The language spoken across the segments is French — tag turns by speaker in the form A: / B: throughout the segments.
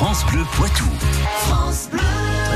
A: France Bleu Poitou.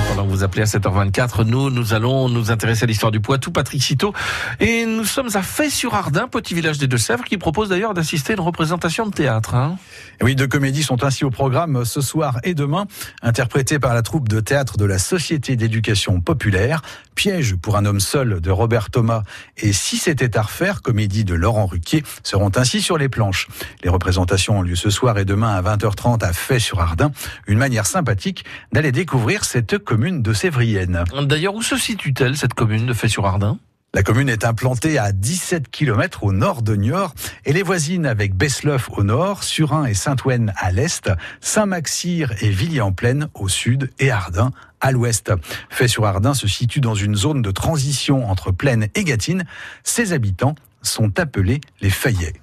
B: Pendant que vous appelez à 7h24, nous, nous allons nous intéresser à l'histoire du Poitou, Patrick Citeau. Et nous sommes à Fay-sur-Ardin, petit village des Deux-Sèvres, qui propose d'ailleurs d'assister à une représentation de théâtre. Hein.
C: Oui, deux comédies sont ainsi au programme ce soir et demain, interprétées par la troupe de théâtre de la Société d'éducation populaire, Piège pour un homme seul de Robert Thomas et Si c'était à refaire, comédie de Laurent Ruquier, seront ainsi sur les planches. Les représentations ont lieu ce soir et demain à 20h30 à Fay-sur-Ardin, une manière sympathique d'aller découvrir cette commune de Sévrienne.
B: D'ailleurs, où se situe-t-elle, cette commune de Fay-sur-Ardin?
C: La commune est implantée à 17 km au nord de Niort et les voisines avec Besleuf au nord, Surin et Saint-Ouen à l'est, Saint-Maxir et Villiers-en-Plaine au sud et Ardin à l'ouest. Fait-sur-Ardin se situe dans une zone de transition entre Plaine et Gâtine. Ses habitants sont appelés les Fayets.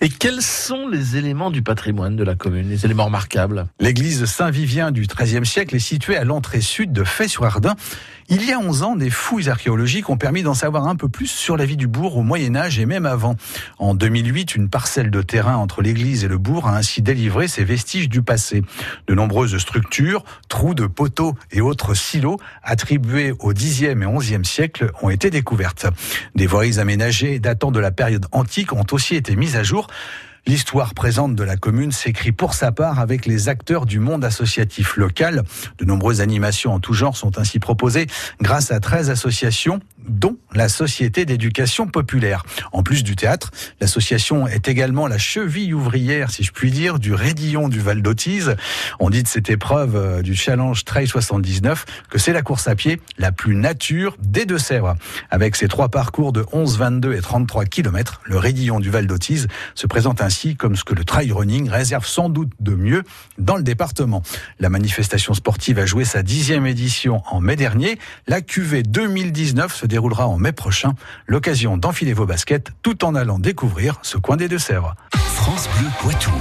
B: Et quels sont les éléments du patrimoine de la commune, les éléments remarquables?
C: L'église Saint-Vivien du XIIIe siècle est située à l'entrée sud de Fay-sur-Ardin. Il y a 11 ans, des fouilles archéologiques ont permis d'en savoir un peu plus sur la vie du bourg au Moyen Âge et même avant. En 2008, une parcelle de terrain entre l'église et le bourg a ainsi délivré ses vestiges du passé. De nombreuses structures, trous de poteaux et autres silos attribués au Xe et XIe siècle ont été découvertes. Des voiries aménagées datant de la période antique ont aussi été mises à jour. L'histoire présente de la commune s'écrit pour sa part avec les acteurs du monde associatif local. De nombreuses animations en tout genre sont ainsi proposées grâce à 13 associations dont la Société d'éducation populaire. En plus du théâtre, l'association est également la cheville ouvrière, si je puis dire, du Rédillon du Val d'Autise. On dit de cette épreuve euh, du Challenge Trail 79 que c'est la course à pied la plus nature des Deux-Sèvres. Avec ses trois parcours de 11, 22 et 33 km, le Rédillon du Val d'Autise se présente ainsi comme ce que le trail running réserve sans doute de mieux dans le département. La manifestation sportive a joué sa dixième édition en mai dernier. La QV 2019 se déroulera mai prochain. L'occasion d'enfiler vos baskets tout en allant découvrir ce coin des Deux-Sèvres.
A: France Bleu Poitou.